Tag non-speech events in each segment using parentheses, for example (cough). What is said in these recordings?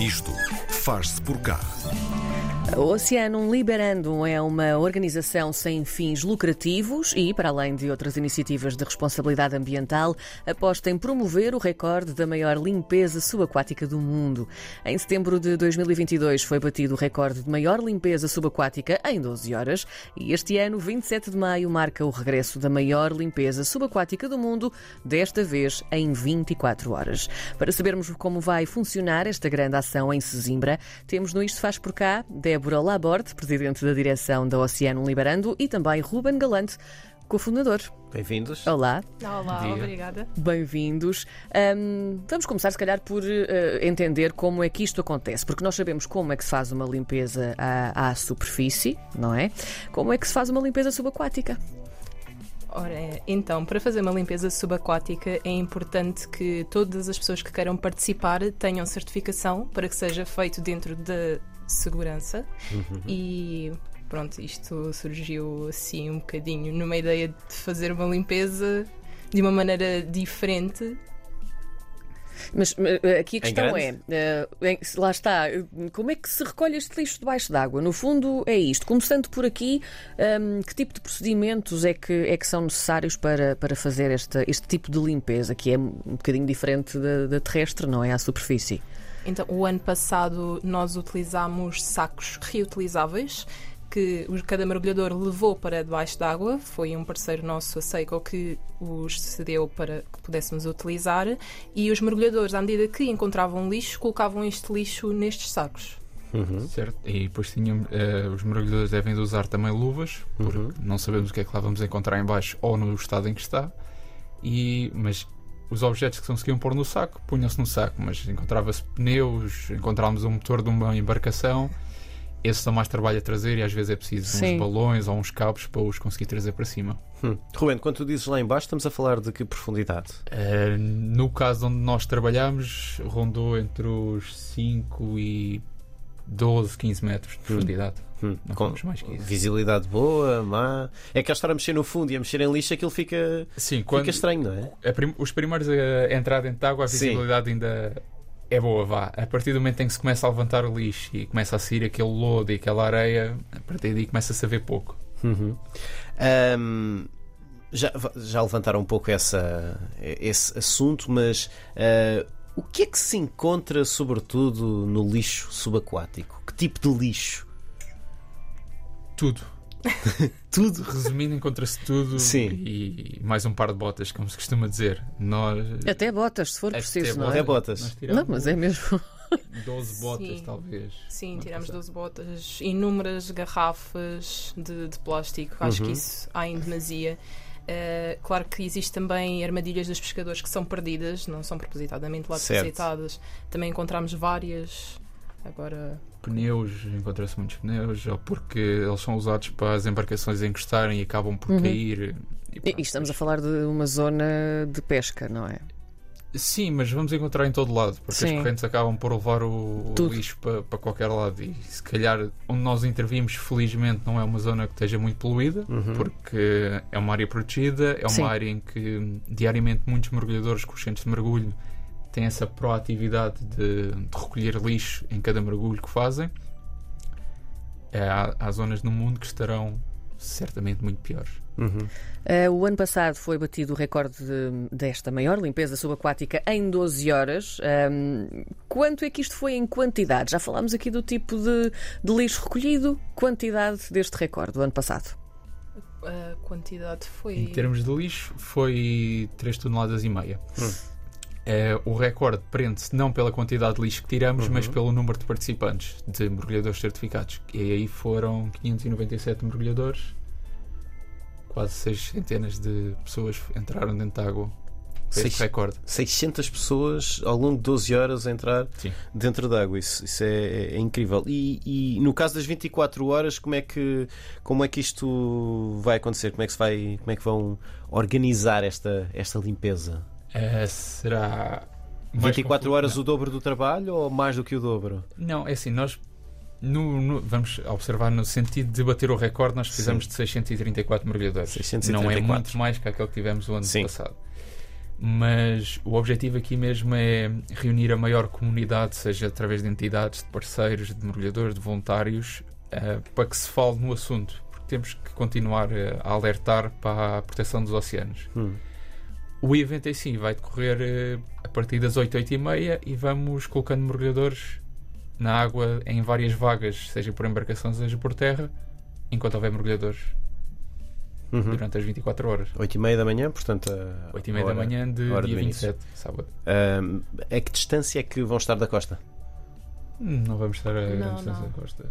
Isto faz-se por cá. Oceano Liberando é uma organização sem fins lucrativos e, para além de outras iniciativas de responsabilidade ambiental, aposta em promover o recorde da maior limpeza subaquática do mundo. Em setembro de 2022 foi batido o recorde de maior limpeza subaquática em 12 horas e este ano, 27 de maio, marca o regresso da maior limpeza subaquática do mundo, desta vez em 24 horas. Para sabermos como vai funcionar esta grande ação em Sesimbra, temos no Isto Faz Por Cá Débora Laborde, presidente da direção da Oceano Liberando, e também Ruben Galante, cofundador. Bem-vindos. Olá. Olá, obrigada. Bem-vindos. Ahm, vamos começar, se calhar, por eh, entender como é que isto acontece, porque nós sabemos como é que se faz uma limpeza à, à superfície, não é? Como é que se faz uma limpeza subaquática? Ora, então, para fazer uma limpeza subaquática é importante que todas as pessoas que queiram participar tenham certificação para que seja feito dentro da segurança e pronto, isto surgiu assim um bocadinho numa ideia de fazer uma limpeza de uma maneira diferente Mas eh, aqui a questão é, eh, em- lá está, eh, como é que se recolhe este lixo debaixo d'água? No fundo é isto. Começando por aqui, ahm, que tipo de procedimentos é que, é que são necessários para, para fazer esta, este tipo de limpeza, que é um bocadinho diferente da, da terrestre, não é? À superfície. Então, o ano passado nós utilizámos sacos reutilizáveis que cada mergulhador levou para debaixo d'água. Foi um parceiro nosso, a Seiko, que os cedeu para que pudéssemos utilizar. E os mergulhadores, à medida que encontravam lixo, colocavam este lixo nestes sacos. Certo? E depois tínhamos, eh, os mergulhadores devem de usar também luvas, porque não sabemos o que é que lá vamos encontrar em baixo ou no estado em que está. E, mas os objetos que se conseguiam pôr no saco, punham-se no saco, mas encontrava-se pneus, encontrávamos um motor de uma embarcação. Esse dá mais trabalho a trazer e às vezes é preciso Sim. uns balões ou uns cabos para os conseguir trazer para cima. Hum. Ruben, quando tu dizes lá em baixo, estamos a falar de que profundidade? Eh, no caso onde nós trabalhamos, rondou entre os 5 e 12, 15 metros de profundidade. Hum. Não Com mais que isso. visibilidade boa, má. É que ao estar a mexer no fundo e a mexer em lixo, aquilo fica, Sim, fica estranho, não é? prim- os primeiros a entrar dentro de água, a Sim. visibilidade ainda é boa, vá. A partir do momento em que se começa a levantar o lixo e começa a sair aquele lodo e aquela areia, a partir daí começa-se a ver pouco. Uhum. Ahm, já, já levantaram um pouco essa, esse assunto, mas ah, o que é que se encontra, sobretudo, no lixo subaquático? Que tipo de lixo? Tudo. (laughs) Tudo. Resumindo, encontra-se tudo Sim. e mais um par de botas, como se costuma dizer. Nós. Até botas, se for Até preciso, não Até é? botas. Nós tiramos Não, mas é mesmo. 12 (laughs) botas, Sim. talvez. Sim, tiramos passado. 12 botas, inúmeras garrafas de, de plástico. Acho Uhum. que isso há em demasia. Uh, claro que existe também armadilhas dos pescadores que são perdidas, não são propositadamente lá depositadas. Também encontramos várias. Agora, Pneus, encontra-se muitos pneus, ou porque eles são usados para as embarcações encostarem e acabam por Uhum. cair. E e estamos a falar de uma zona de pesca, não é? Sim, mas vamos encontrar em todo lado, porque Sim. as correntes acabam por levar o, o lixo para, para qualquer lado. E se calhar onde nós intervimos, felizmente, não é uma zona que esteja muito poluída, Uhum. porque é uma área protegida, é uma Sim. área em que diariamente muitos mergulhadores com os centros de mergulho têm essa proatividade de, de recolher lixo em cada mergulho que fazem. É, Há, há zonas no mundo que estarão certamente muito piores. Uhum. Uh, o ano passado foi batido o recorde de- desta maior limpeza subaquática em 12 horas. Um, quanto é que isto foi em quantidade? Já falámos aqui do tipo de, de lixo recolhido. Quantidade deste recorde do ano passado? a quantidade foi. Em termos de lixo, foi 3 toneladas e meia. Hum. É, o recorde prende-se não pela quantidade de lixo que tiramos, Uhum. mas pelo número de participantes, de mergulhadores certificados. E aí foram 597 mergulhadores, quase 6 centenas de pessoas entraram dentro da água. Seis- recorde. 600 pessoas ao longo de 12 horas a entrar Sim. dentro d'água. Isso, isso é, é incrível. E, e no caso das 24 horas, como é, que, como é que isto vai acontecer? Como é que, se vai, como é que vão organizar esta, esta limpeza? É, será. mais 24 confu- horas não. o dobro do trabalho ou mais do que o dobro? Não, é assim, nós no- no- vamos observar no sentido de bater o recorde, nós precisamos Sim. de 634 mergulhadores. 634. Não é muito mais que aquele que tivemos o ano Sim. passado. mas o objetivo aqui mesmo é reunir a maior comunidade, seja através de entidades, de parceiros, de mergulhadores, de voluntários, uh, para que se fale no assunto, porque temos que continuar uh, a alertar para a proteção dos oceanos. Hum. O evento em si vai decorrer uh, a partir das 8, 8 e meia e vamos colocando mergulhadores na água em várias vagas, seja por embarcação, seja por terra, enquanto houver mergulhadores Uhum. durante as 24 horas. 8 e meia da manhã, portanto. a 8 e meia da hora- manhã de dia início. 27, sábado. Ahm, a que distância é que vão estar da costa? Não vamos estar a Não, grande distância não. da costa.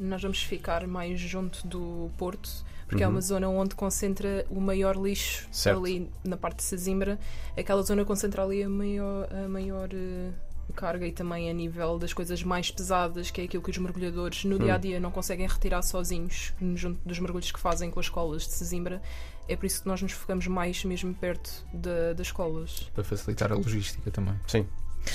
Nós vamos ficar mais junto do Porto, porque é Uhum. uma zona onde concentra o maior lixo Certo. ali na parte de Sesimbra. Aquela zona concentra ali a maior, a maior eh, carga e também a nível das coisas mais pesadas, que é aquilo que os mergulhadores no dia a dia não conseguem retirar sozinhos, junto dos mergulhos que fazem com as escolas de Sesimbra. É por isso que nós nos focamos mais mesmo perto da- das escolas. Para facilitar a logística também. Sim.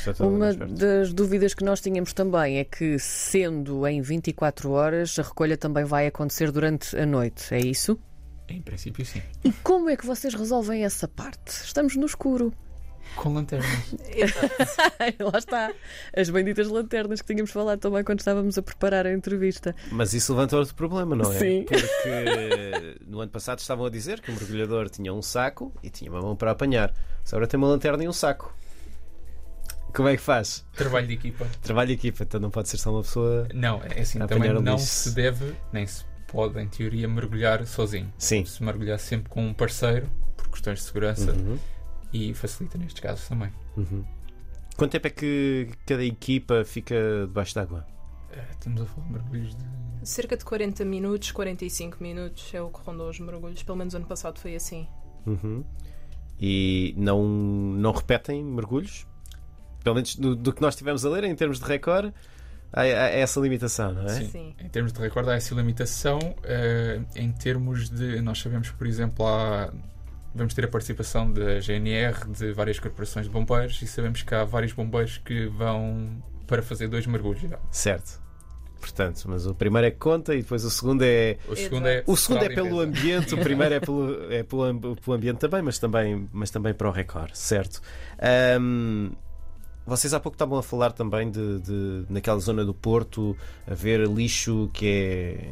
Tudo Uma das dúvidas que nós tínhamos também é que, sendo em 24 horas, a recolha também vai acontecer durante a noite, é isso? Em princípio, sim. E como é que vocês resolvem essa parte? Estamos no escuro. Com lanternas. (laughs) Lá está. As benditas lanternas que tínhamos falado também quando estávamos a preparar a entrevista. Mas isso levanta outro problema, não é? Sim. Porque (laughs) no ano passado estavam a dizer que o mergulhador tinha um saco e tinha uma mão para apanhar. Só agora tem uma lanterna e um saco. Como é que faz? Trabalho de equipa. Trabalho de equipa, então não pode ser só uma pessoa. Não, é assim, A também não lixo. se deve, nem se pode, em teoria, mergulhar sozinho. Sim. Se mergulhar sempre com um parceiro, por questões de segurança, Uhum, e facilita nestes casos também. uhum. Quanto tempo é que cada equipa fica debaixo d'água? Eh, Estamos a falar de mergulhos de. Cerca de 40 minutos, 45 minutos é o que rondou os mergulhos. Pelo menos ano passado foi assim. Uhum. E não, não repetem mergulhos? Pelo menos do, do que nós tivemos a ler em termos de recorde, há, há essa limitação, não é? Sim. Sim. Em termos de recorde, há essa limitação. eh, em termos de. Nós sabemos que, por exemplo, há. Vamos ter a participação da GNR, de várias corporações de bombeiros, e sabemos que há vários bombeiros que vão para fazer dois mergulhos. já. Certo. Portanto, mas o primeiro é que conta e depois o segundo é. O segundo é. O segundo é pelo ambiente, o (laughs) primeiro é pelo, é pelo, pelo ambiente também, mas também, mas também para o recorde, certo? Ahm, vocês há pouco estavam a falar também de, de naquela zona do Porto haver lixo que é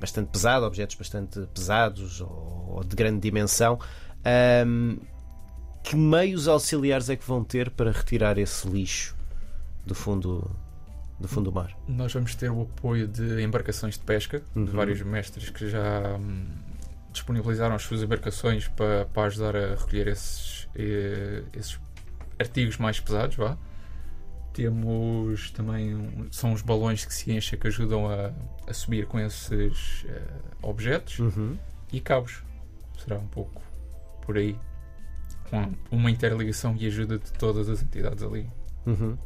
bastante pesado, objetos bastante pesados ou, ou de grande dimensão. Ahm, que meios auxiliares é que vão ter para retirar esse lixo do fundo do fundo do mar? Nós vamos ter o apoio de embarcações de pesca, Uhum. de vários mestres que já hum, disponibilizaram as suas embarcações para, para ajudar a recolher esses, eh, esses artigos mais pesados. Vá. Temos também um- são os balões que se enchem que ajudam a, a subir com esses eh, objetos Uhum. e cabos. Será um pouco por aí. Com uma interligação e ajuda de todas as entidades ali. Uhum.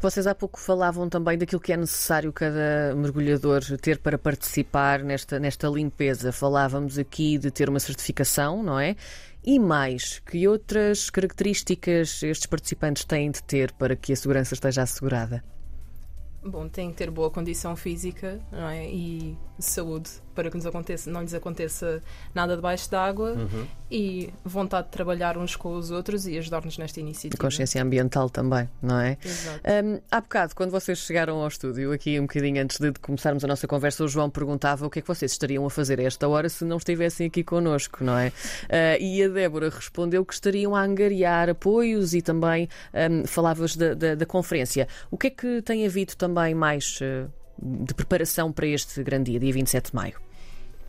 Vocês há pouco falavam também daquilo que é necessário cada mergulhador ter para participar nesta, nesta limpeza. Falávamos aqui de ter uma certificação, não é? E mais, que outras características estes participantes têm de ter para que a segurança esteja assegurada? Bom, tem que ter boa condição física não é? e saúde para que nos aconteça, não lhes aconteça nada debaixo d'água Uhum. e vontade de trabalhar uns com os outros e ajudar-nos nesta E iniciativa. consciência ambiental também, não é? Exato. Hum, há bocado, quando vocês chegaram ao estúdio, aqui um bocadinho antes de começarmos a nossa conversa, o João perguntava o que é que vocês estariam a fazer a esta hora se não estivessem aqui connosco, não é? Ah, e a Débora respondeu que estariam a angariar apoios e também hum, falavas da, da- da conferência. O que é que tem havido também mais eh, de preparação para este grande dia, dia 27 de maio?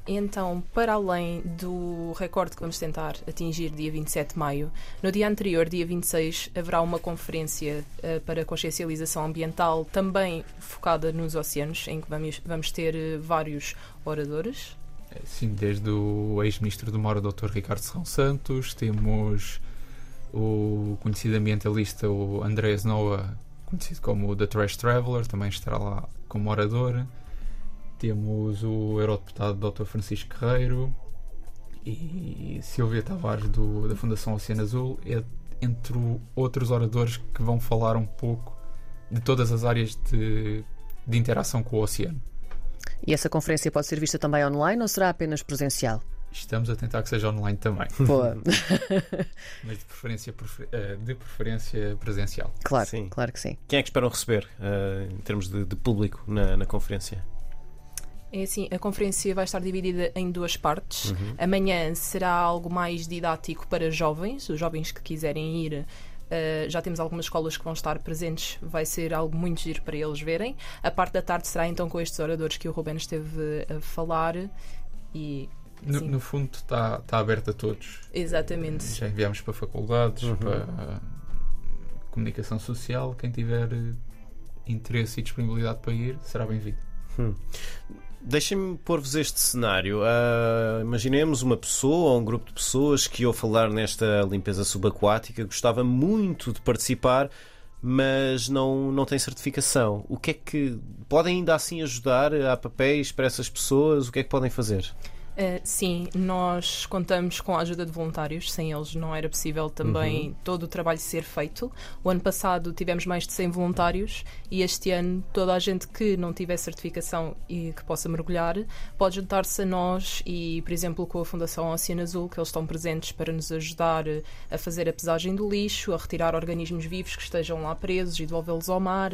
Então, para além do recorde que vamos tentar atingir dia 27 de maio, no dia anterior, dia 26, haverá uma conferência eh, para consciencialização ambiental também focada nos oceanos, em que vamos, vamos ter eh, vários oradores. Sim, desde o ex-ministro do Mar, o Dr. Ricardo Serrão Santos, temos o conhecido ambientalista, o Andrés Noah, conhecido como The Trash Traveler, também estará lá como orador. Temos o eurodeputado Dr. Francisco Guerreiro e Silvia Tavares do, da Fundação Oceano Azul, é- entre outros oradores que vão falar um pouco de todas as áreas de, de interação com o oceano. E essa conferência pode ser vista também online ou será apenas presencial? Estamos a tentar que seja online também, Boa. (laughs) mas de preferência, prefer- eh, de preferência presencial. claro, Sim. claro que sim. Quem é que esperam receber eh, em termos de, de público na, na conferência? É assim, a conferência vai estar dividida em duas partes. Uhum. Amanhã será algo mais didático para jovens, os jovens que quiserem ir. eh, já temos algumas escolas que vão estar presentes, vai ser algo muito giro para eles verem. A parte da tarde será então com estes oradores que o Ruben esteve a falar e No, Sim. no fundo está tá aberto a todos. exatamente. Já enviamos para faculdades, Uhum. para ah, comunicação social. Quem tiver eh, interesse e disponibilidade para ir, será bem-vindo. Deixem-me pôr-vos este cenário. Ah, imaginemos uma pessoa ou um grupo de pessoas que ouve falar nesta limpeza subaquática, gostava muito de participar, mas não, não tem certificação. O que é que podem ainda assim ajudar? Há papéis para essas pessoas? O que é que podem fazer? Uh, sim, nós contamos com a ajuda de voluntários, sem eles não era possível também todo o trabalho ser feito. O ano passado tivemos mais de 100 voluntários e este ano toda a gente que não tiver certificação e que possa mergulhar pode juntar-se a nós e, por exemplo, com a Fundação Oceano Azul, que eles estão presentes para nos ajudar a fazer a pesagem do lixo, a retirar organismos vivos que estejam lá presos e devolvê-los ao mar.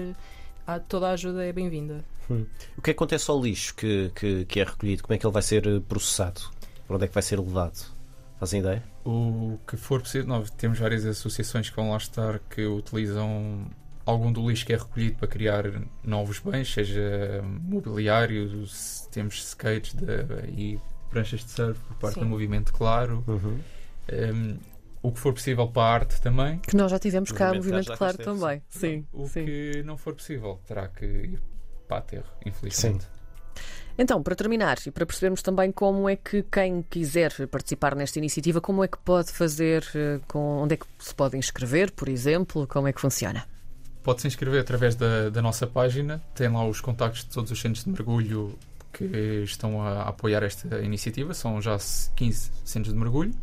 Ah, Toda a ajuda é bem-vinda. O que é que acontece ao lixo que, que, que é recolhido? Como é que ele vai ser eh, processado? Para onde é que vai ser levado? Fazem ideia? O que for possível, nós temos várias associações que vão lá estar que utilizam algum do lixo que é recolhido para criar novos bens, seja mobiliário, se- temos skates de- e pranchas de surf por parte Sim. do movimento Claro. Uhum. Um, o que for possível para a arte também. Que nós já tivemos cá, Movimento movimento claro também. Sim, O sim. que não for possível terá que ir para a terra, infelizmente. Então, para terminar e para percebermos também como é que quem quiser participar nesta iniciativa, como é que pode fazer, eh, com, onde é que se pode inscrever, por exemplo, como é que funciona? Pode se inscrever através da, da nossa página, tem lá os contactos de todos os centros de mergulho que estão a, a apoiar esta iniciativa, são já 15 centros de mergulho.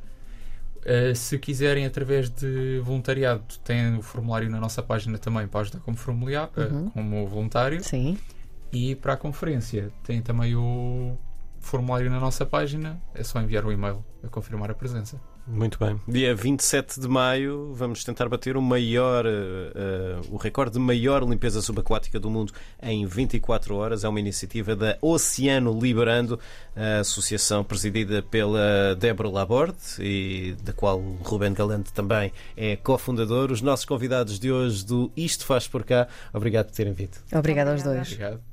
Uh, se quiserem, através de voluntariado, tem o formulário na nossa página também para ajudar como, uh, Uhum. como voluntário. Sim. E para a conferência, tem também o formulário na nossa página, é só enviar o e-mail a confirmar a presença. Muito bem. Dia 27 de maio vamos tentar bater o maior, eh, o recorde de maior limpeza subaquática do mundo em 24 horas. É uma iniciativa da Oceano Liberando, a associação presidida pela Débora Laborde e da qual Ruben Galante também é cofundador. Os nossos convidados de hoje do Isto Faz Por Cá, obrigado por terem vindo. Obrigada aos dois. Obrigado.